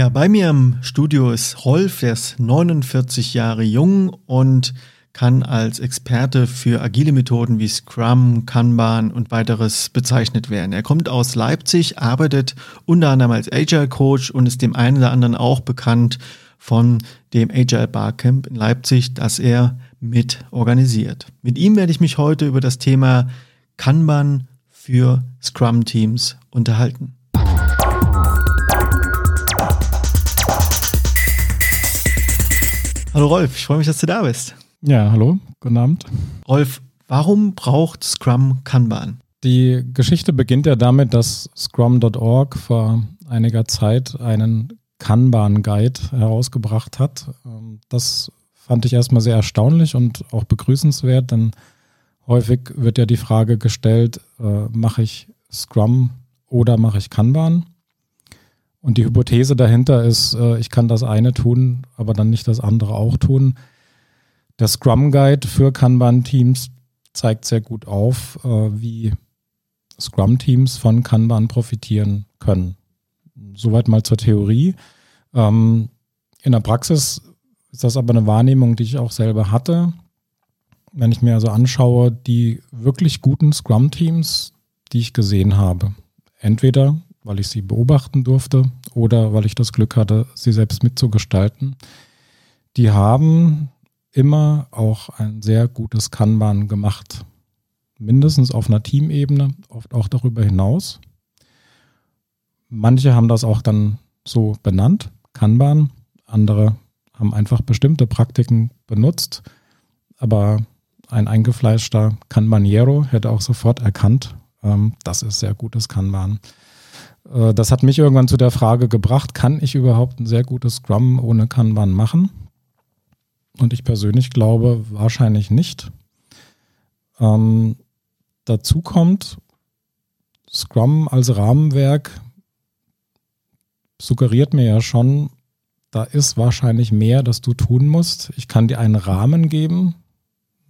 Ja, bei mir im Studio ist Rolf, der ist 49 Jahre jung und kann als Experte für agile Methoden wie Scrum, Kanban und weiteres bezeichnet werden. Er kommt aus Leipzig, arbeitet unter anderem als Agile Coach und ist dem einen oder anderen auch bekannt von dem Agile Barcamp in Leipzig, das er mit organisiert. Mit ihm werde ich mich heute über das Thema Kanban für Scrum Teams unterhalten. Hallo Rolf, ich freue mich, dass du da bist. Ja, hallo, guten Abend. Rolf, warum braucht Scrum Kanban? Die Geschichte beginnt ja damit, dass Scrum.org vor einiger Zeit einen Kanban-Guide herausgebracht hat. Ähm, das fand ich erstmal sehr erstaunlich und auch begrüßenswert, denn häufig wird ja die Frage gestellt, äh, mache ich Scrum oder mache ich Kanban? Und die Hypothese dahinter ist, äh, ich kann das eine tun, aber dann nicht das andere auch tun. Der Scrum Guide für Kanban-Teams zeigt sehr gut auf, äh, wie Scrum-Teams von Kanban profitieren können. Soweit mal zur Theorie. Ähm, in der Praxis ist das aber eine Wahrnehmung, die ich auch selber hatte. Wenn ich mir also anschaue, die wirklich guten Scrum-Teams, die ich gesehen habe, entweder weil ich sie beobachten durfte oder weil ich das Glück hatte, sie selbst mitzugestalten. Die haben immer auch ein sehr gutes Kanban gemacht. Mindestens auf einer Teamebene, oft auch darüber hinaus. Manche haben das auch dann so benannt, Kanban. Andere haben einfach bestimmte Praktiken benutzt. Aber ein eingefleischter Kanbaniero hätte auch sofort erkannt, ähm, das ist sehr gutes Kanban. Äh, das hat mich irgendwann zu der Frage gebracht, kann ich überhaupt ein sehr gutes Scrum ohne Kanban machen? Und ich persönlich glaube wahrscheinlich nicht. Ähm, dazu kommt, Scrum als Rahmenwerk suggeriert mir ja schon, da ist wahrscheinlich mehr, das du tun musst. Ich kann dir einen Rahmen geben.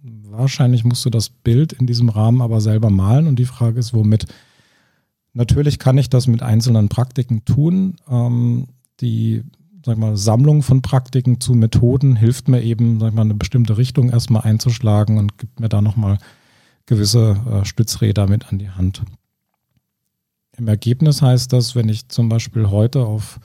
Wahrscheinlich musst du das Bild in diesem Rahmen aber selber malen und die Frage ist, womit? Natürlich kann ich das mit einzelnen Praktiken tun. Ähm, die sag mal, Sammlung von Praktiken zu Methoden hilft mir eben, sag mal, eine bestimmte Richtung erstmal einzuschlagen und gibt mir da nochmal gewisse äh, Stützräder mit an die Hand. Im Ergebnis heißt das, wenn ich zum Beispiel heute auf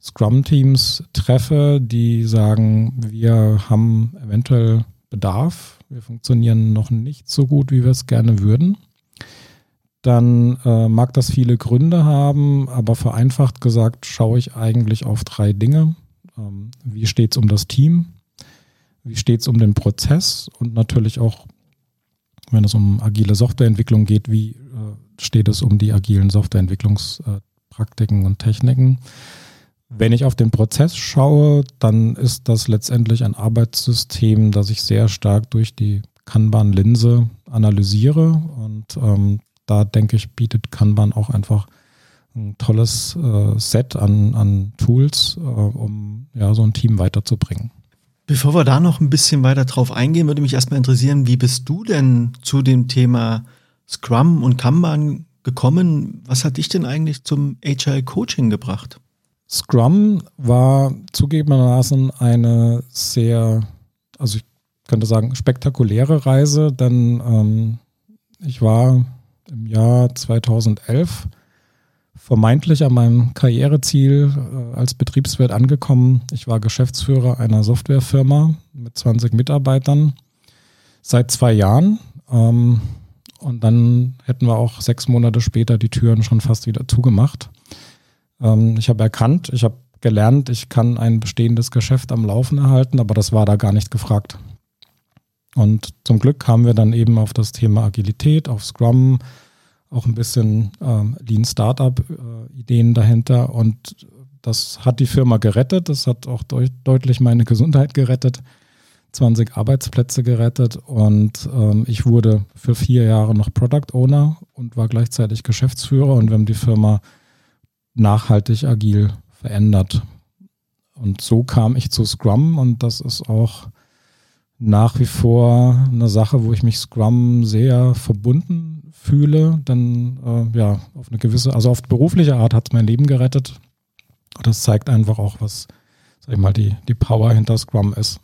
Scrum-Teams treffe, die sagen, wir haben eventuell Bedarf, wir funktionieren noch nicht so gut, wie wir es gerne würden dann äh, mag das viele Gründe haben, aber vereinfacht gesagt schaue ich eigentlich auf drei Dinge. Ähm, wie steht es um das Team? Wie steht es um den Prozess? Und natürlich auch, wenn es um agile Softwareentwicklung geht, wie äh, steht es um die agilen Softwareentwicklungspraktiken und Techniken? Wenn ich auf den Prozess schaue, dann ist das letztendlich ein Arbeitssystem, das ich sehr stark durch die Kanban-Linse analysiere und ähm, da denke ich, bietet Kanban auch einfach ein tolles äh, Set an, an Tools, äh, um ja, so ein Team weiterzubringen. Bevor wir da noch ein bisschen weiter drauf eingehen, würde mich erstmal interessieren, wie bist du denn zu dem Thema Scrum und Kanban gekommen? Was hat dich denn eigentlich zum Agile Coaching gebracht? Scrum war zugegebenermaßen eine sehr, also ich könnte sagen, spektakuläre Reise, denn ähm, ich war im Jahr 2011 vermeintlich an meinem Karriereziel äh, als Betriebswirt angekommen. Ich war Geschäftsführer einer Softwarefirma mit 20 Mitarbeitern seit zwei Jahren. Ähm, und dann hätten wir auch sechs Monate später die Türen schon fast wieder zugemacht. Ähm, ich habe erkannt, ich habe gelernt, ich kann ein bestehendes Geschäft am Laufen erhalten, aber das war da gar nicht gefragt. Und zum Glück kamen wir dann eben auf das Thema Agilität, auf Scrum, auch ein bisschen ähm, Lean Startup-Ideen äh, dahinter. Und das hat die Firma gerettet. Das hat auch deut deutlich meine Gesundheit gerettet. 20 Arbeitsplätze gerettet und ähm, ich wurde für vier Jahre noch Product Owner und war gleichzeitig Geschäftsführer und wir haben die Firma nachhaltig agil verändert. Und so kam ich zu Scrum und das ist auch nach wie vor eine Sache, wo ich mich Scrum sehr verbunden fühle. Dann äh, ja, auf eine gewisse, also auf berufliche Art hat es mein Leben gerettet. Das zeigt einfach auch, was, sag ich mal, die, die Power hinter Scrum ist.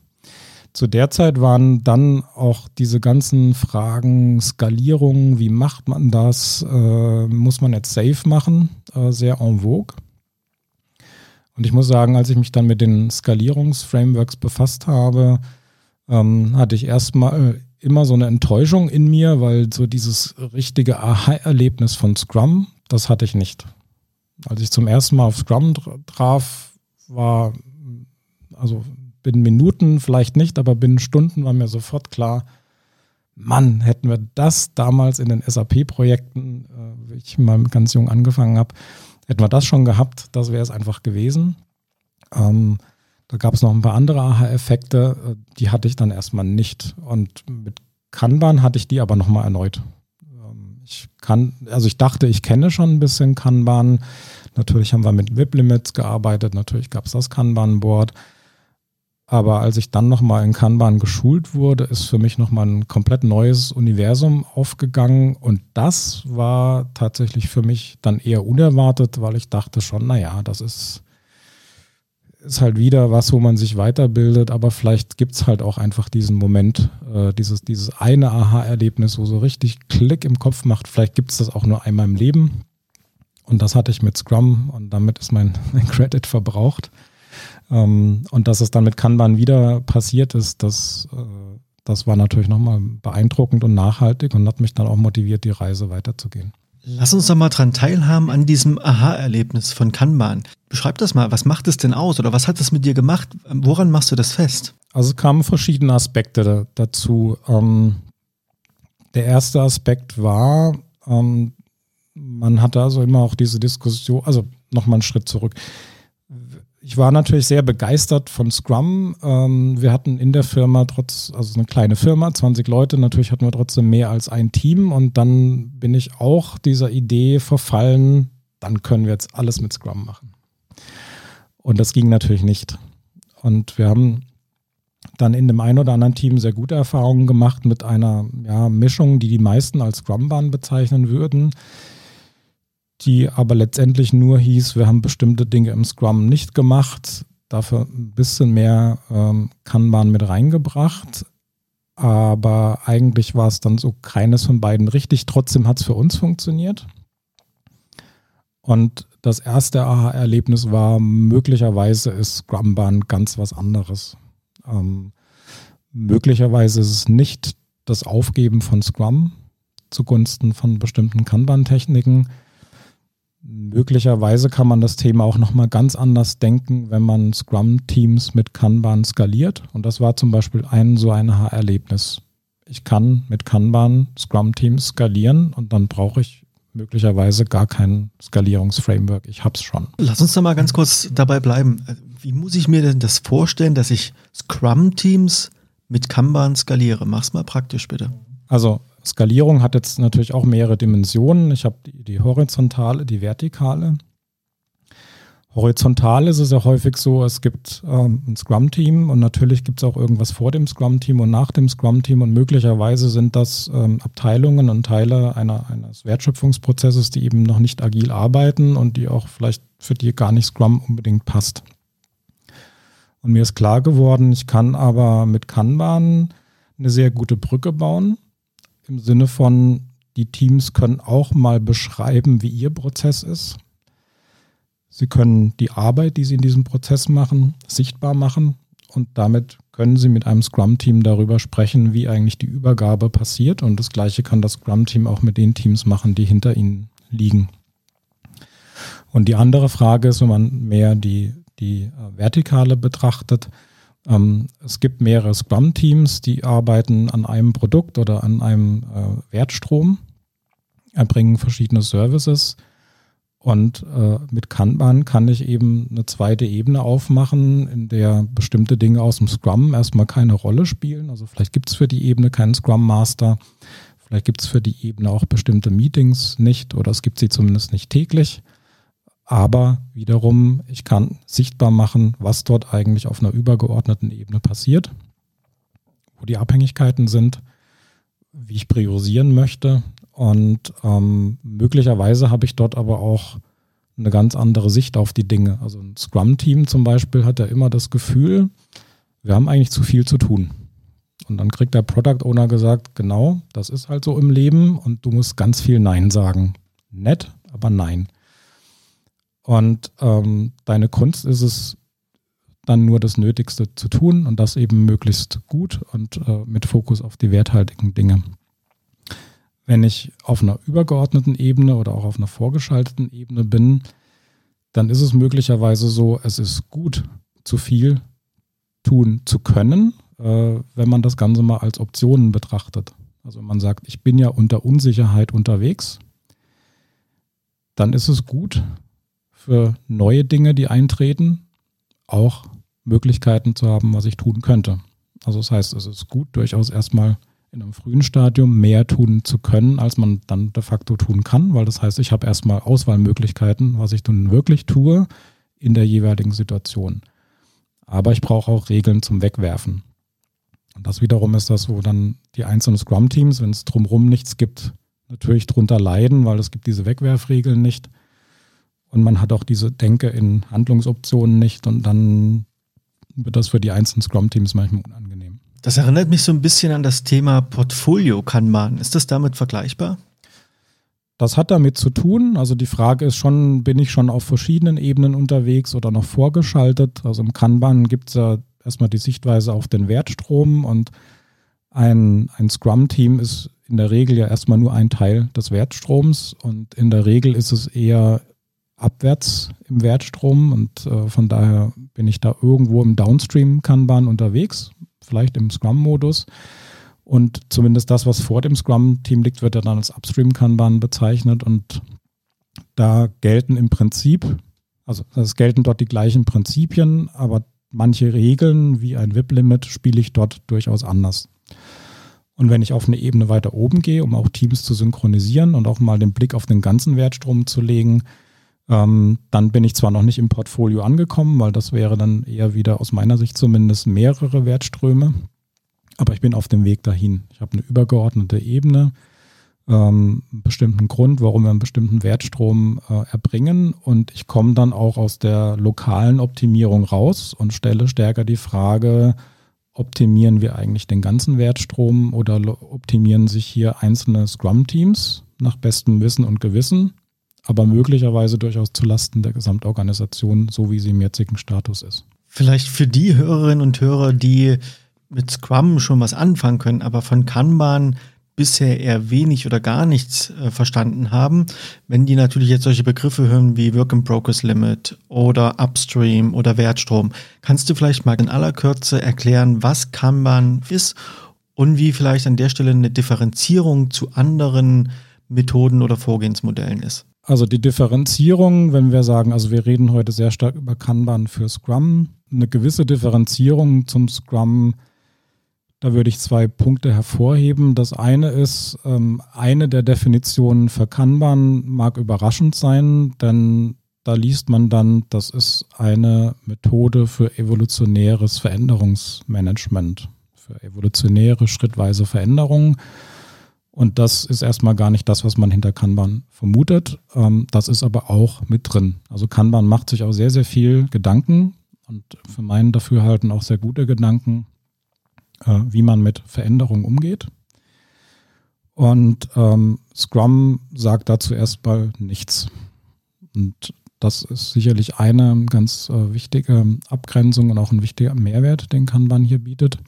Zu der Zeit waren dann auch diese ganzen Fragen Skalierung, wie macht man das, äh, muss man jetzt safe machen, äh, sehr en vogue. Und ich muss sagen, als ich mich dann mit den Skalierungsframeworks befasst habe, ähm, hatte ich erstmal immer so eine Enttäuschung in mir, weil so dieses richtige Aha-Erlebnis von Scrum, das hatte ich nicht. Als ich zum ersten Mal auf Scrum traf, war, also binnen Minuten vielleicht nicht, aber binnen Stunden war mir sofort klar, Mann, hätten wir das damals in den SAP-Projekten, äh, wie ich mal ganz jung angefangen habe, hätten wir das schon gehabt, das wäre es einfach gewesen. Ähm, da gab es noch ein paar andere Aha-Effekte, äh, die hatte ich dann erstmal nicht. Und mit Kanban hatte ich die aber nochmal erneut. Ähm, ich kann, also ich dachte, ich kenne schon ein bisschen Kanban. Natürlich haben wir mit WIP-Limits gearbeitet, natürlich gab es das Kanban-Board. Aber als ich dann nochmal in Kanban geschult wurde, ist für mich nochmal ein komplett neues Universum aufgegangen. Und das war tatsächlich für mich dann eher unerwartet, weil ich dachte schon, naja, das ist, ist halt wieder was, wo man sich weiterbildet. Aber vielleicht gibt es halt auch einfach diesen Moment, äh, dieses, dieses eine Aha-Erlebnis, wo so richtig Klick im Kopf macht. Vielleicht gibt es das auch nur einmal im Leben. Und das hatte ich mit Scrum und damit ist mein, mein Credit verbraucht. Ähm, und dass es dann mit Kanban wieder passiert ist, das, äh, das war natürlich nochmal beeindruckend und nachhaltig und hat mich dann auch motiviert, die Reise weiterzugehen. Lass uns doch mal dran teilhaben an diesem Aha-Erlebnis von Kanban. Beschreib das mal, was macht es denn aus oder was hat es mit dir gemacht? Woran machst du das fest? Also es kamen verschiedene Aspekte da, dazu. Ähm, der erste Aspekt war, ähm, man hatte also immer auch diese Diskussion, also nochmal einen Schritt zurück ich war natürlich sehr begeistert von Scrum. Ähm, wir hatten in der Firma trotz, also eine kleine Firma, 20 Leute, natürlich hatten wir trotzdem mehr als ein Team und dann bin ich auch dieser Idee verfallen, dann können wir jetzt alles mit Scrum machen. Und das ging natürlich nicht. Und wir haben dann in dem einen oder anderen Team sehr gute Erfahrungen gemacht mit einer ja, Mischung, die die meisten als Scrum-Bahn bezeichnen würden die aber letztendlich nur hieß, wir haben bestimmte Dinge im Scrum nicht gemacht, dafür ein bisschen mehr ähm, Kanban mit reingebracht. Aber eigentlich war es dann so keines von beiden richtig. Trotzdem hat es für uns funktioniert. Und das erste Aha-Erlebnis war, möglicherweise ist Scrumban ganz was anderes. Ähm, möglicherweise ist es nicht das Aufgeben von Scrum zugunsten von bestimmten Kanban-Techniken, Möglicherweise kann man das Thema auch nochmal ganz anders denken, wenn man Scrum-Teams mit Kanban skaliert. Und das war zum Beispiel ein so ein Erlebnis. Ich kann mit Kanban Scrum-Teams skalieren und dann brauche ich möglicherweise gar kein Skalierungsframework. Ich habe es schon. Lass uns da mal ganz kurz dabei bleiben. Wie muss ich mir denn das vorstellen, dass ich Scrum-Teams mit Kanban skaliere? Mach's mal praktisch bitte. Also Skalierung hat jetzt natürlich auch mehrere Dimensionen. Ich habe die, die horizontale, die vertikale. Horizontal ist es ja häufig so, es gibt ähm, ein Scrum-Team und natürlich gibt es auch irgendwas vor dem Scrum-Team und nach dem Scrum-Team und möglicherweise sind das ähm, Abteilungen und Teile einer, eines Wertschöpfungsprozesses, die eben noch nicht agil arbeiten und die auch vielleicht für die gar nicht Scrum unbedingt passt. Und mir ist klar geworden, ich kann aber mit Kanban eine sehr gute Brücke bauen im Sinne von, die Teams können auch mal beschreiben, wie ihr Prozess ist. Sie können die Arbeit, die sie in diesem Prozess machen, sichtbar machen und damit können sie mit einem Scrum-Team darüber sprechen, wie eigentlich die Übergabe passiert. Und das Gleiche kann das Scrum-Team auch mit den Teams machen, die hinter ihnen liegen. Und die andere Frage ist, wenn man mehr die, die äh, Vertikale betrachtet, es gibt mehrere Scrum-Teams, die arbeiten an einem Produkt oder an einem äh, Wertstrom, erbringen verschiedene Services. Und äh, mit Kanban kann ich eben eine zweite Ebene aufmachen, in der bestimmte Dinge aus dem Scrum erstmal keine Rolle spielen. Also vielleicht gibt es für die Ebene keinen Scrum Master, vielleicht gibt es für die Ebene auch bestimmte Meetings nicht oder es gibt sie zumindest nicht täglich. Aber wiederum, ich kann sichtbar machen, was dort eigentlich auf einer übergeordneten Ebene passiert, wo die Abhängigkeiten sind, wie ich priorisieren möchte. Und ähm, möglicherweise habe ich dort aber auch eine ganz andere Sicht auf die Dinge. Also ein Scrum-Team zum Beispiel hat ja immer das Gefühl, wir haben eigentlich zu viel zu tun. Und dann kriegt der Product Owner gesagt, genau, das ist halt so im Leben und du musst ganz viel Nein sagen. Nett, aber nein. Und ähm, deine Kunst ist es, dann nur das Nötigste zu tun und das eben möglichst gut und äh, mit Fokus auf die werthaltigen Dinge. Wenn ich auf einer übergeordneten Ebene oder auch auf einer vorgeschalteten Ebene bin, dann ist es möglicherweise so, es ist gut, zu viel tun zu können, äh, wenn man das Ganze mal als Optionen betrachtet. Also man sagt, ich bin ja unter Unsicherheit unterwegs, dann ist es gut für neue Dinge, die eintreten, auch Möglichkeiten zu haben, was ich tun könnte. Also das heißt, es ist gut, durchaus erstmal in einem frühen Stadium mehr tun zu können, als man dann de facto tun kann, weil das heißt, ich habe erstmal Auswahlmöglichkeiten, was ich nun wirklich tue in der jeweiligen Situation. Aber ich brauche auch Regeln zum Wegwerfen. Und das wiederum ist das, wo dann die einzelnen Scrum-Teams, wenn es drumherum nichts gibt, natürlich drunter leiden, weil es gibt diese Wegwerfregeln nicht. Und man hat auch diese Denke in Handlungsoptionen nicht und dann wird das für die einzelnen Scrum-Teams manchmal unangenehm. Das erinnert mich so ein bisschen an das Thema Portfolio Kanban. Ist das damit vergleichbar? Das hat damit zu tun. Also die Frage ist schon, bin ich schon auf verschiedenen Ebenen unterwegs oder noch vorgeschaltet? Also im Kanban gibt es ja erstmal die Sichtweise auf den Wertstrom und ein, ein Scrum-Team ist in der Regel ja erstmal nur ein Teil des Wertstroms und in der Regel ist es eher abwärts im Wertstrom und äh, von daher bin ich da irgendwo im Downstream-Kanban unterwegs, vielleicht im Scrum-Modus. Und zumindest das, was vor dem Scrum-Team liegt, wird ja dann als Upstream-Kanban bezeichnet. Und da gelten im Prinzip, also es gelten dort die gleichen Prinzipien, aber manche Regeln wie ein WIP-Limit spiele ich dort durchaus anders. Und wenn ich auf eine Ebene weiter oben gehe, um auch Teams zu synchronisieren und auch mal den Blick auf den ganzen Wertstrom zu legen, ähm, dann bin ich zwar noch nicht im Portfolio angekommen, weil das wäre dann eher wieder aus meiner Sicht zumindest mehrere Wertströme, aber ich bin auf dem Weg dahin. Ich habe eine übergeordnete Ebene, ähm, einen bestimmten Grund, warum wir einen bestimmten Wertstrom äh, erbringen und ich komme dann auch aus der lokalen Optimierung raus und stelle stärker die Frage, optimieren wir eigentlich den ganzen Wertstrom oder optimieren sich hier einzelne Scrum-Teams nach bestem Wissen und Gewissen? Aber möglicherweise durchaus zulasten der Gesamtorganisation, so wie sie im jetzigen Status ist. Vielleicht für die Hörerinnen und Hörer, die mit Scrum schon was anfangen können, aber von Kanban bisher eher wenig oder gar nichts äh, verstanden haben, wenn die natürlich jetzt solche Begriffe hören wie Work in Progress Limit oder Upstream oder Wertstrom, kannst du vielleicht mal in aller Kürze erklären, was Kanban ist und wie vielleicht an der Stelle eine Differenzierung zu anderen Methoden oder Vorgehensmodellen ist? Also die Differenzierung, wenn wir sagen, also wir reden heute sehr stark über Kanban für Scrum, eine gewisse Differenzierung zum Scrum, da würde ich zwei Punkte hervorheben. Das eine ist, ähm, eine der Definitionen für Kanban mag überraschend sein, denn da liest man dann, das ist eine Methode für evolutionäres Veränderungsmanagement, für evolutionäre schrittweise Veränderungen. Und das ist erstmal gar nicht das, was man hinter Kanban vermutet. Ähm, das ist aber auch mit drin. Also Kanban macht sich auch sehr, sehr viel Gedanken und für meinen Dafürhalten auch sehr gute Gedanken, äh, wie man mit Veränderungen umgeht. Und ähm, Scrum sagt dazu erstmal nichts. Und das ist sicherlich eine ganz äh, wichtige Abgrenzung und auch ein wichtiger Mehrwert, den Kanban hier bietet.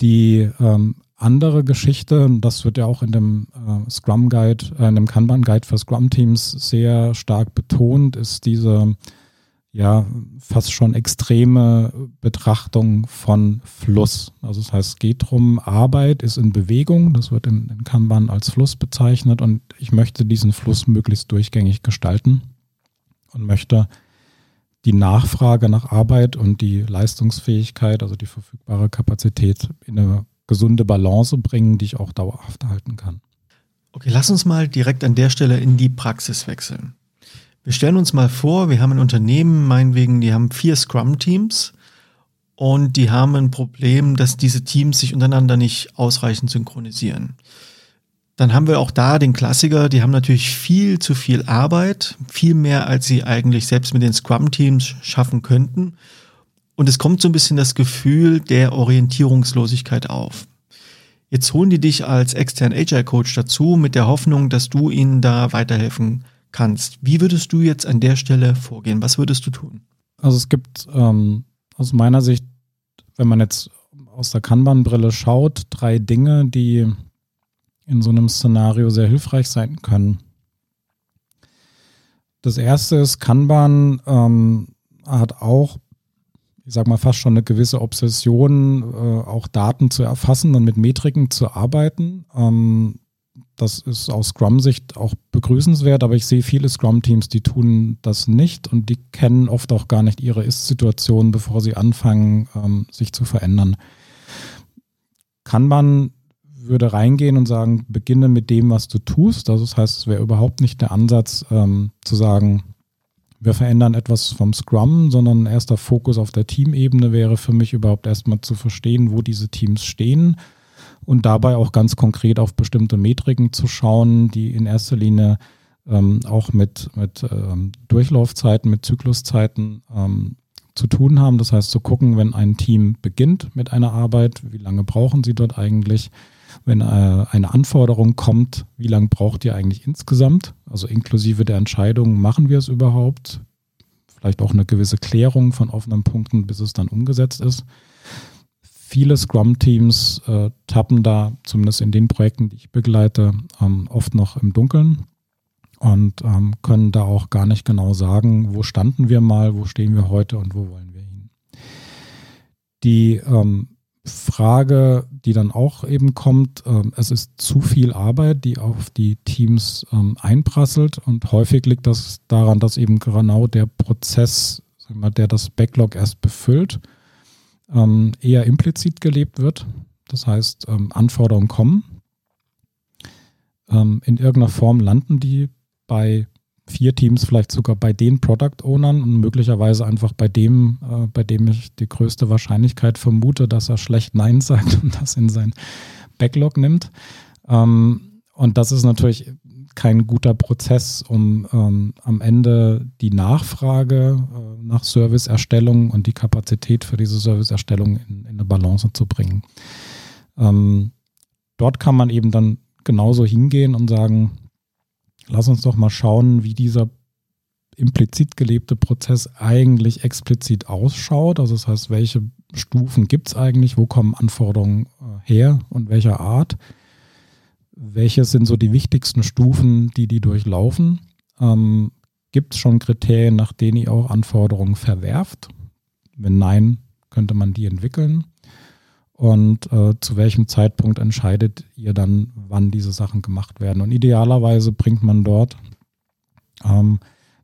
Die ähm, andere Geschichte, das wird ja auch in dem äh, Scrum Guide, äh, in dem Kanban Guide für Scrum Teams sehr stark betont, ist diese ja fast schon extreme Betrachtung von Fluss. Also das heißt, es geht darum, Arbeit ist in Bewegung, das wird in, in Kanban als Fluss bezeichnet. Und ich möchte diesen Fluss möglichst durchgängig gestalten und möchte die Nachfrage nach Arbeit und die Leistungsfähigkeit, also die verfügbare Kapazität in eine gesunde Balance bringen, die ich auch dauerhaft halten kann. Okay, lass uns mal direkt an der Stelle in die Praxis wechseln. Wir stellen uns mal vor, wir haben ein Unternehmen, meinetwegen, die haben vier Scrum-Teams und die haben ein Problem, dass diese Teams sich untereinander nicht ausreichend synchronisieren. dann haben wir auch da den Klassiker, die haben natürlich viel zu viel Arbeit, viel mehr als sie eigentlich selbst mit den Scrum-Teams schaffen könnten. Und es kommt so ein bisschen das Gefühl der Orientierungslosigkeit auf. Jetzt holen die dich als externen Agile Coach dazu mit der Hoffnung, dass du ihnen da weiterhelfen kannst. Wie würdest du jetzt an der Stelle vorgehen? Was würdest du tun? Also es gibt ähm, aus meiner Sicht, wenn man jetzt aus der Kanban-Brille schaut, drei Dinge, die in so einem Szenario sehr hilfreich sein können. Das erste ist, Kanban ähm, hat auch ich sag mal, fast schon eine gewisse Obsession, äh, auch Daten zu erfassen und mit Metriken zu arbeiten. Ähm, das ist aus Scrum-Sicht auch begrüßenswert, aber ich sehe viele Scrum-Teams, die tun das nicht und die kennen oft auch gar nicht ihre Ist-Situation, bevor sie anfangen, ähm, sich zu verändern. Kann man würde reingehen und sagen, beginne mit dem, was du tust. Also das heißt, es wäre überhaupt nicht der Ansatz ähm, zu sagen, wir verändern etwas vom Scrum, sondern erster Fokus auf der Teamebene wäre für mich überhaupt erstmal zu verstehen, wo diese Teams stehen und dabei auch ganz konkret auf bestimmte Metriken zu schauen, die in erster Linie ähm, auch mit, mit ähm, Durchlaufzeiten, mit Zykluszeiten ähm, zu tun haben. Das heißt, zu gucken, wenn ein Team beginnt mit einer Arbeit, wie lange brauchen sie dort eigentlich? Wenn äh, eine Anforderung kommt, wie lange braucht ihr eigentlich insgesamt? Also inklusive der Entscheidung, machen wir es überhaupt? Vielleicht auch eine gewisse Klärung von offenen Punkten, bis es dann umgesetzt ist. Viele Scrum-Teams äh, tappen da, zumindest in den Projekten, die ich begleite, ähm, oft noch im Dunkeln und ähm, können da auch gar nicht genau sagen, wo standen wir mal, wo stehen wir heute und wo wollen wir hin. Die ähm, Frage, die dann auch eben kommt, äh, es ist zu viel Arbeit, die auf die Teams ähm, einprasselt und häufig liegt das daran, dass eben genau der Prozess, mal, der das Backlog erst befüllt, ähm, eher implizit gelebt wird. Das heißt, ähm, Anforderungen kommen, ähm, in irgendeiner Form landen die bei vier Teams vielleicht sogar bei den Product Ownern und möglicherweise einfach bei dem, äh, bei dem ich die größte Wahrscheinlichkeit vermute, dass er schlecht Nein sagt und das in sein Backlog nimmt. Ähm, und das ist natürlich kein guter Prozess, um ähm, am Ende die Nachfrage äh, nach Serviceerstellung und die Kapazität für diese Serviceerstellung in, in eine Balance zu bringen. Ähm, dort kann man eben dann genauso hingehen und sagen, lass uns doch mal schauen, wie dieser implizit gelebte Prozess eigentlich explizit ausschaut. Also das heißt, welche Stufen gibt es eigentlich, wo kommen Anforderungen äh, her und welcher Art? Welche sind so die wichtigsten Stufen, die die durchlaufen? Ähm, gibt es schon Kriterien, nach denen ihr auch Anforderungen verwerft? Wenn nein, könnte man die entwickeln und äh, zu welchem Zeitpunkt entscheidet ihr dann, wann diese Sachen gemacht werden. Und idealerweise bringt man dort ähm,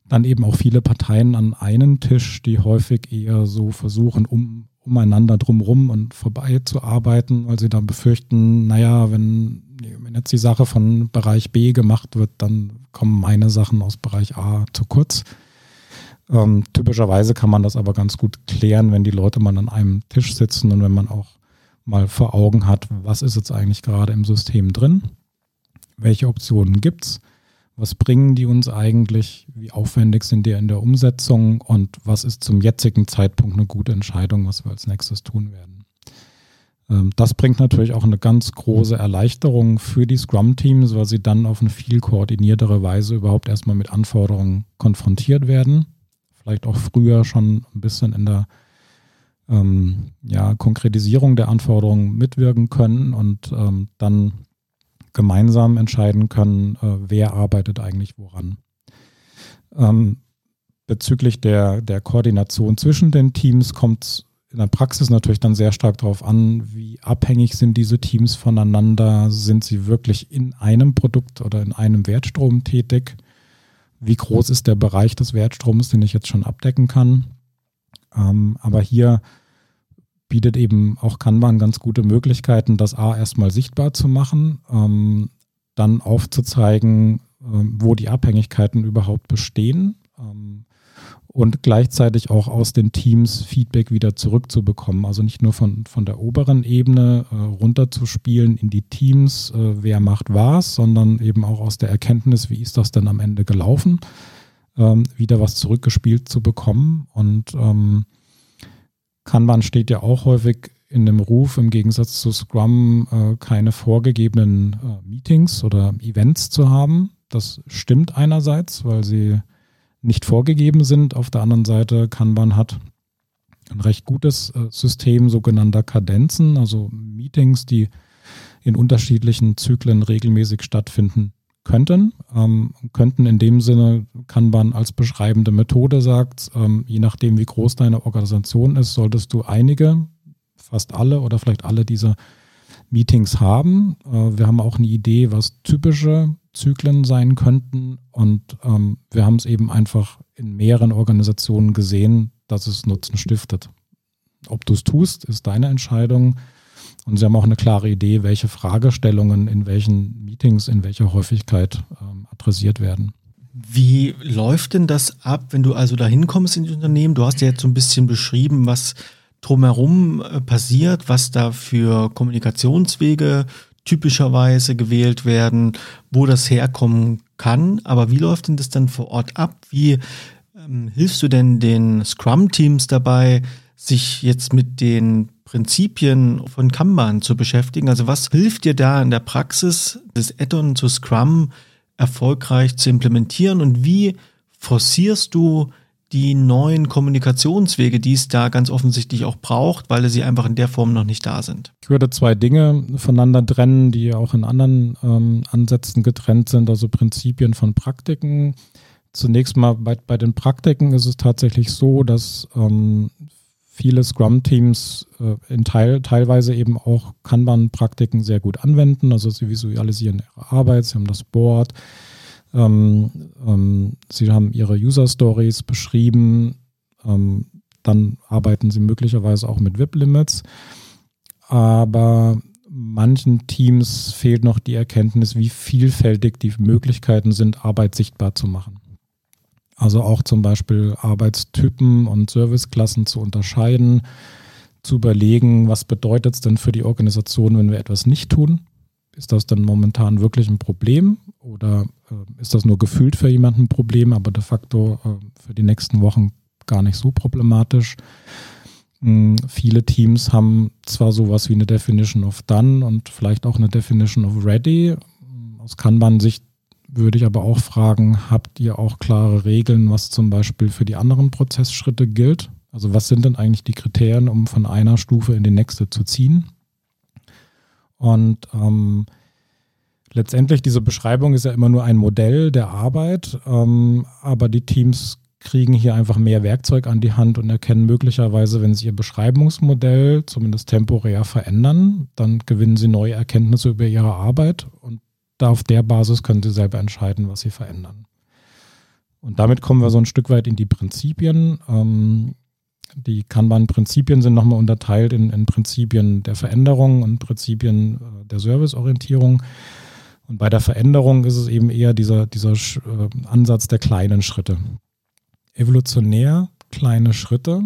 dann eben auch viele Parteien an einen Tisch, die häufig eher so versuchen, um, umeinander drumrum und vorbei zu arbeiten, weil sie dann befürchten, naja, wenn, wenn jetzt die Sache von Bereich B gemacht wird, dann kommen meine Sachen aus Bereich A zu kurz. Ähm, typischerweise kann man das aber ganz gut klären, wenn die Leute mal an einem Tisch sitzen und wenn man auch mal vor Augen hat, was ist jetzt eigentlich gerade im System drin, welche Optionen gibt es, was bringen die uns eigentlich, wie aufwendig sind die in der Umsetzung und was ist zum jetzigen Zeitpunkt eine gute Entscheidung, was wir als nächstes tun werden. Ähm, das bringt natürlich auch eine ganz große Erleichterung für die Scrum-Teams, weil sie dann auf eine viel koordiniertere Weise überhaupt erstmal mit Anforderungen konfrontiert werden. Vielleicht auch früher schon ein bisschen in der ähm, ja, Konkretisierung der Anforderungen mitwirken können und ähm, dann gemeinsam entscheiden können, äh, wer arbeitet eigentlich woran. Ähm, bezüglich der, der Koordination zwischen den Teams kommt es in der Praxis natürlich dann sehr stark darauf an, wie abhängig sind diese Teams voneinander, sind sie wirklich in einem Produkt oder in einem Wertstrom tätig, wie groß ist der Bereich des Wertstroms, den ich jetzt schon abdecken kann. Ähm, aber hier bietet eben auch Kanban ganz gute Möglichkeiten, das A erstmal sichtbar zu machen, ähm, dann aufzuzeigen, ähm, wo die Abhängigkeiten überhaupt bestehen ähm, und gleichzeitig auch aus den Teams Feedback wieder zurückzubekommen. Also nicht nur von, von der oberen Ebene äh, runterzuspielen in die Teams, äh, wer macht was, sondern eben auch aus der Erkenntnis, wie ist das denn am Ende gelaufen, ähm, wieder was zurückgespielt zu bekommen. Und ähm, Kanban steht ja auch häufig in dem Ruf, im Gegensatz zu Scrum äh, keine vorgegebenen äh, Meetings oder Events zu haben. Das stimmt einerseits, weil sie nicht vorgegeben sind. Auf der anderen Seite Kanban hat ein recht gutes äh, System sogenannter Kadenzen, also Meetings, die in unterschiedlichen Zyklen regelmäßig stattfinden könnten. Ähm, könnten in dem Sinne, Kanban als beschreibende Methode sagt, ähm, je nachdem wie groß deine Organisation ist, solltest du einige, fast alle oder vielleicht alle dieser Meetings haben. Äh, wir haben auch eine Idee, was typische Zyklen sein könnten. Und ähm, wir haben es eben einfach in mehreren Organisationen gesehen, dass es Nutzen stiftet. Ob du es tust, ist deine Entscheidung. Und sie haben auch eine klare Idee, welche Fragestellungen in welchen Meetings, in welcher Häufigkeit ähm, adressiert werden. Wie läuft denn das ab, wenn du also da hinkommst in die Unternehmen? Du hast ja jetzt so ein bisschen beschrieben, was drumherum äh, passiert, was da für Kommunikationswege typischerweise gewählt werden, wo das herkommen kann. Aber wie läuft denn das dann vor Ort ab? Wie hilfst du denn den Scrum-Teams dabei, sich jetzt mit den Prinzipien von Kanban zu beschäftigen? Also was hilft dir da in der Praxis, das Add-on zu Scrum erfolgreich zu implementieren und wie forcierst du die neuen Kommunikationswege, die es da ganz offensichtlich auch braucht, weil sie einfach in der Form noch nicht da sind? Ich würde zwei Dinge voneinander trennen, die auch in anderen ähm, Ansätzen getrennt sind, also Prinzipien von Praktiken. Zunächst mal bei, bei den Praktiken ist es tatsächlich so, dass ähm, viele Scrum-Teams äh, in Teil, teilweise eben auch Kanban-Praktiken sehr gut anwenden. Also sie visualisieren ihre Arbeit, sie haben das Board, ähm, ähm, sie haben ihre User Stories beschrieben. Ähm, dann arbeiten sie möglicherweise auch mit VIP-Limits. Aber manchen Teams fehlt noch die Erkenntnis, wie vielfältig die Möglichkeiten sind, Arbeit sichtbar zu machen. Also auch zum Beispiel Arbeitstypen und Serviceklassen zu unterscheiden, zu überlegen, was bedeutet es denn für die Organisation, wenn wir etwas nicht tun? Ist das dann momentan wirklich ein Problem oder äh, ist das nur gefühlt für jemanden ein Problem, aber de facto äh, für die nächsten Wochen gar nicht so problematisch? Hm, viele Teams haben zwar sowas wie eine Definition of Done und vielleicht auch eine Definition of Ready. Aus Kanban-Sicht würde ich aber auch fragen, habt ihr auch klare Regeln, was zum Beispiel für die anderen Prozessschritte gilt? Also was sind denn eigentlich die Kriterien, um von einer Stufe in die nächste zu ziehen? Und ähm, letztendlich diese Beschreibung ist ja immer nur ein Modell der Arbeit, ähm, aber die Teams kriegen hier einfach mehr Werkzeug an die Hand und erkennen möglicherweise, wenn sie ihr Beschreibungsmodell zumindest temporär verändern, dann gewinnen sie neue Erkenntnisse über ihre Arbeit und da auf der Basis können sie selber entscheiden, was sie verändern. Und damit kommen wir so ein Stück weit in die Prinzipien. Ähm, die Kanban-Prinzipien sind nochmal unterteilt in, in, Prinzipien der Veränderung und Prinzipien äh, der Serviceorientierung. Und bei der Veränderung ist es eben eher dieser, dieser äh, Ansatz der kleinen Schritte. Evolutionär kleine Schritte.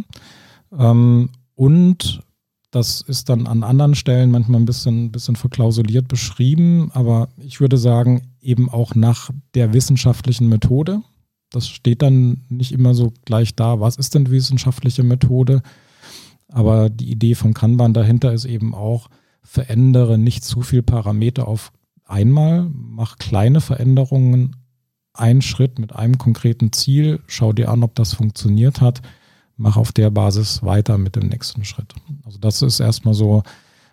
Ähm, und das ist dann an anderen Stellen manchmal ein bisschen, bisschen verklausuliert beschrieben, aber ich würde sagen, eben auch nach der wissenschaftlichen Methode. Das steht dann nicht immer so gleich da, was ist denn wissenschaftliche Methode. Aber die Idee von Kanban dahinter ist eben auch, verändere nicht zu viel Parameter auf einmal, mach kleine Veränderungen, einen Schritt mit einem konkreten Ziel, schau dir an, ob das funktioniert hat, mach auf der Basis weiter mit dem nächsten Schritt. Also das ist erstmal so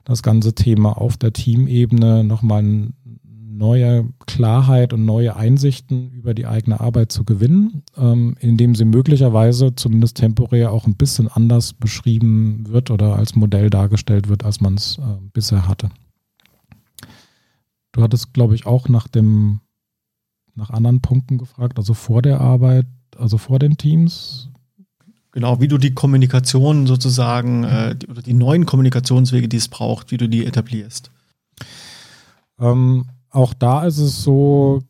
das ganze Thema auf der Teamebene, nochmal neue Klarheit und neue Einsichten über die eigene Arbeit zu gewinnen, ähm, indem sie möglicherweise zumindest temporär auch ein bisschen anders beschrieben wird oder als Modell dargestellt wird, als man es äh, bisher hatte. Du hattest, glaube ich, auch nach dem nach anderen Punkten gefragt, also vor der Arbeit, also vor den Teams. Genau, wie du die Kommunikation sozusagen äh, die, oder die neuen Kommunikationswege, die es braucht, wie du die etablierst. Ähm, auch da ist es so,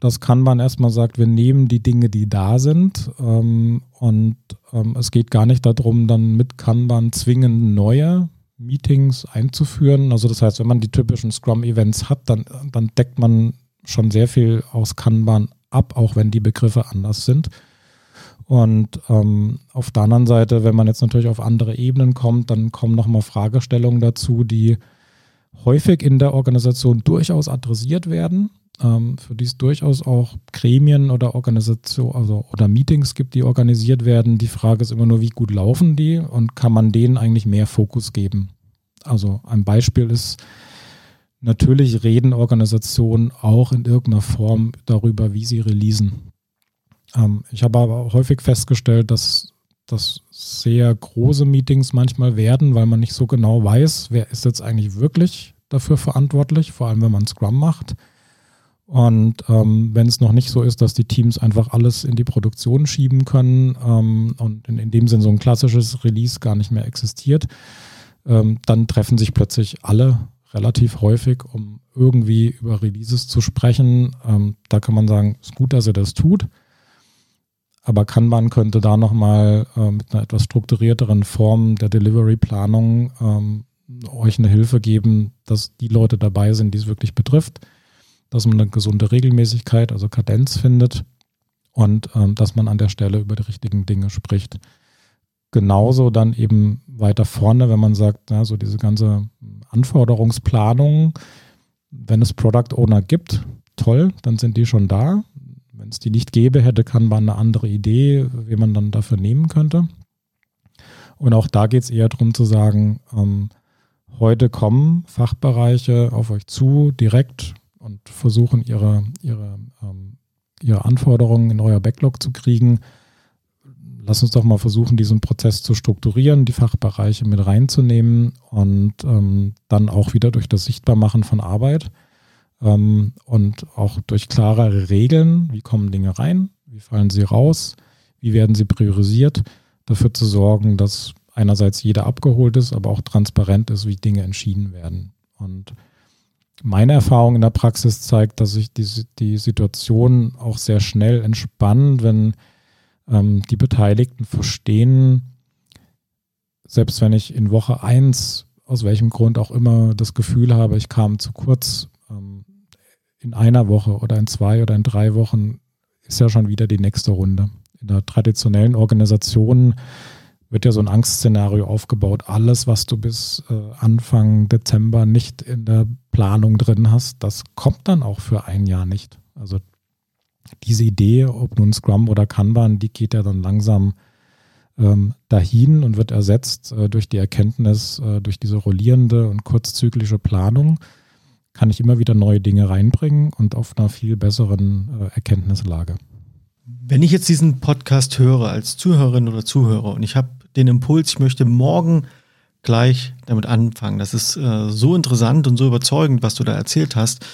dass Kanban erstmal sagt, wir nehmen die Dinge, die da sind ähm, Und ähm, es geht gar nicht darum, dann mit Kanban zwingend neue Meetings einzuführen. Also das heißt, wenn man die typischen Scrum-Events hat, dann, dann deckt man schon sehr viel aus Kanban ab, auch wenn die Begriffe anders sind. Und ähm, auf der anderen Seite, wenn man jetzt natürlich auf andere Ebenen kommt, dann kommen nochmal Fragestellungen dazu, die häufig in der Organisation durchaus adressiert werden, ähm, für die es durchaus auch Gremien oder Organisation, also oder Meetings gibt, die organisiert werden. Die Frage ist immer nur, wie gut laufen die und kann man denen eigentlich mehr Fokus geben? Also ein Beispiel ist, natürlich reden Organisationen auch in irgendeiner Form darüber, wie sie releasen. Ähm, ich habe aber häufig festgestellt, dass das sehr große Meetings manchmal werden, weil man nicht so genau weiß, wer ist jetzt eigentlich wirklich dafür verantwortlich, vor allem wenn man Scrum macht. Und ähm, wenn es noch nicht so ist, dass die Teams einfach alles in die Produktion schieben können ähm, und in, in, dem Sinn so ein klassisches Release gar nicht mehr existiert, ähm, dann treffen sich plötzlich alle relativ häufig, um irgendwie über Releases zu sprechen. Ähm, da kann man sagen, es ist gut, dass ihr das tut. Aber Kanban könnte da nochmal äh, mit einer etwas strukturierteren Form der Delivery-Planung ähm, euch eine Hilfe geben, dass die Leute dabei sind, die es wirklich betrifft, dass man eine gesunde Regelmäßigkeit, also Kadenz findet und ähm, dass man an der Stelle über die richtigen Dinge spricht. Genauso dann eben weiter vorne, wenn man sagt, na, so diese ganze Anforderungsplanung, wenn es Product Owner gibt, toll, dann sind die schon da. Wenn es die nicht gäbe, hätte Kanban eine andere Idee, wie man dann dafür nehmen könnte. Und auch da geht es eher darum zu sagen, ähm, heute kommen Fachbereiche auf euch zu, direkt und versuchen ihre, ihre, ähm, ihre Anforderungen in euer Backlog zu kriegen. Lass uns doch mal versuchen, diesen Prozess zu strukturieren, die Fachbereiche mit reinzunehmen und ähm, dann auch wieder durch das Sichtbarmachen von Arbeit ähm, und auch durch klarere Regeln, wie kommen Dinge rein, wie fallen sie raus, wie werden sie priorisiert, dafür zu sorgen, dass einerseits jeder abgeholt ist, aber auch transparent ist, wie Dinge entschieden werden. Und meine Erfahrung in der Praxis zeigt, dass sich die, die Situation auch sehr schnell entspannt, wenn ähm, die Beteiligten verstehen, selbst wenn ich in Woche 1 aus welchem Grund auch immer das Gefühl habe, ich kam zu kurz, ähm, in einer Woche oder in zwei oder in drei Wochen ist ja schon wieder die nächste Runde. In der traditionellen Organisation wird ja so ein Angstszenario aufgebaut. Alles, was du bis äh, Anfang Dezember nicht in der Planung drin hast, das kommt dann auch für ein Jahr nicht. Also diese Idee, ob nun Scrum oder Kanban, die geht ja dann langsam ähm, dahin und wird ersetzt äh, durch die Erkenntnis, äh, durch diese rollierende und kurzzyklische Planung kann ich immer wieder neue Dinge reinbringen und auf einer viel besseren äh, Erkenntnislage. Wenn ich jetzt diesen Podcast höre als Zuhörerin oder Zuhörer und ich habe den Impuls, ich möchte morgen gleich damit anfangen, das ist äh, so interessant und so überzeugend, was du da erzählt hast.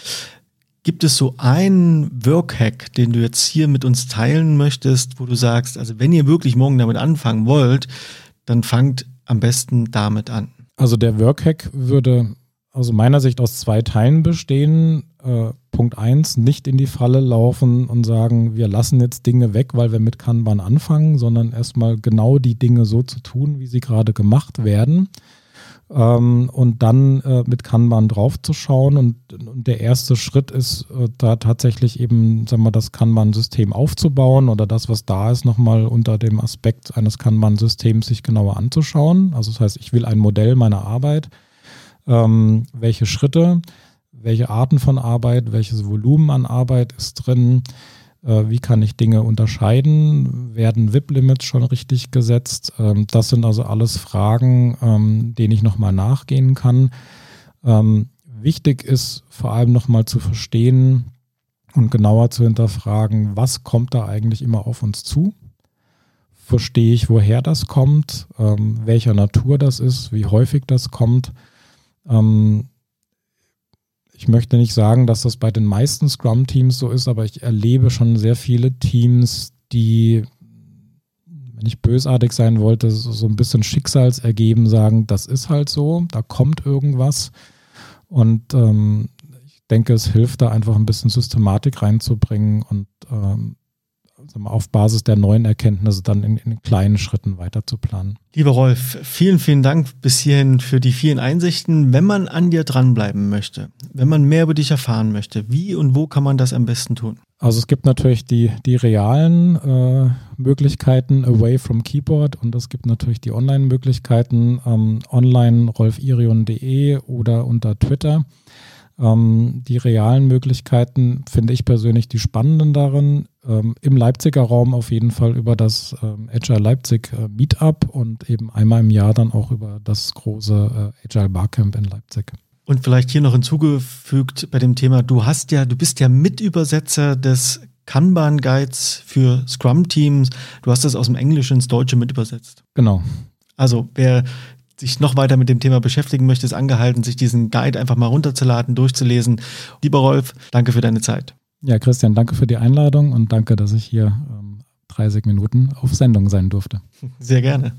Gibt es so einen Workhack, den du jetzt hier mit uns teilen möchtest, wo du sagst, also wenn ihr wirklich morgen damit anfangen wollt, dann fangt am besten damit an? Also der Workhack würde aus meiner Sicht aus zwei Teilen bestehen. Äh, Punkt eins, nicht in die Falle laufen und sagen, wir lassen jetzt Dinge weg, weil wir mit Kanban anfangen, sondern erstmal genau die Dinge so zu tun, wie sie gerade gemacht werden. Ähm, und dann äh, mit Kanban draufzuschauen. Und, und der erste Schritt ist, äh, da tatsächlich eben, sagen wir, das Kanban-System aufzubauen oder das, was da ist, nochmal unter dem Aspekt eines Kanban-Systems sich genauer anzuschauen. Also das heißt, ich will ein Modell meiner Arbeit ähm, welche Schritte, welche Arten von Arbeit, welches Volumen an Arbeit ist drin, äh, wie kann ich Dinge unterscheiden, werden WIP-Limits schon richtig gesetzt. Ähm, das sind also alles Fragen, ähm, denen ich nochmal nachgehen kann. Ähm, wichtig ist vor allem nochmal zu verstehen und genauer zu hinterfragen, was kommt da eigentlich immer auf uns zu? Verstehe ich, woher das kommt, ähm, welcher Natur das ist, wie häufig das kommt ähm, ich möchte nicht sagen, dass das bei den meisten Scrum-Teams so ist, aber ich erlebe schon sehr viele Teams, die, wenn ich bösartig sein wollte, so ein bisschen schicksalsergeben sagen, das ist halt so, da kommt irgendwas. Und ähm, ich denke, es hilft da einfach ein bisschen Systematik reinzubringen und ähm, auf Basis der neuen Erkenntnisse dann in, in kleinen Schritten weiter zu planen. Lieber Rolf, vielen, vielen Dank bis hierhin für die vielen Einsichten. Wenn man an dir dranbleiben möchte, wenn man mehr über dich erfahren möchte, wie und wo kann man das am besten tun? Also es gibt natürlich die, die realen äh, Möglichkeiten away from Keyboard und es gibt natürlich die Online-Möglichkeiten ähm, online rolfirion.de oder unter Twitter. Ähm, die realen Möglichkeiten finde ich persönlich die spannenden darin. Ähm, Im Leipziger Raum auf jeden Fall über das ähm, Agile Leipzig äh, Meetup und eben einmal im Jahr dann auch über das große äh, Agile Barcamp in Leipzig. Und vielleicht hier noch hinzugefügt bei dem Thema, du hast ja, du bist ja Mitübersetzer des Kanban Guides für Scrum Teams. Du hast das aus dem Englischen ins Deutsche mitübersetzt. Genau. Also wer sich noch weiter mit dem Thema beschäftigen möchte, ist angehalten, sich diesen Guide einfach mal runterzuladen, durchzulesen. Lieber Rolf, danke für deine Zeit. Ja, Christian, danke für die Einladung und danke, dass ich hier ähm, 30 Minuten auf Sendung sein durfte. Sehr gerne.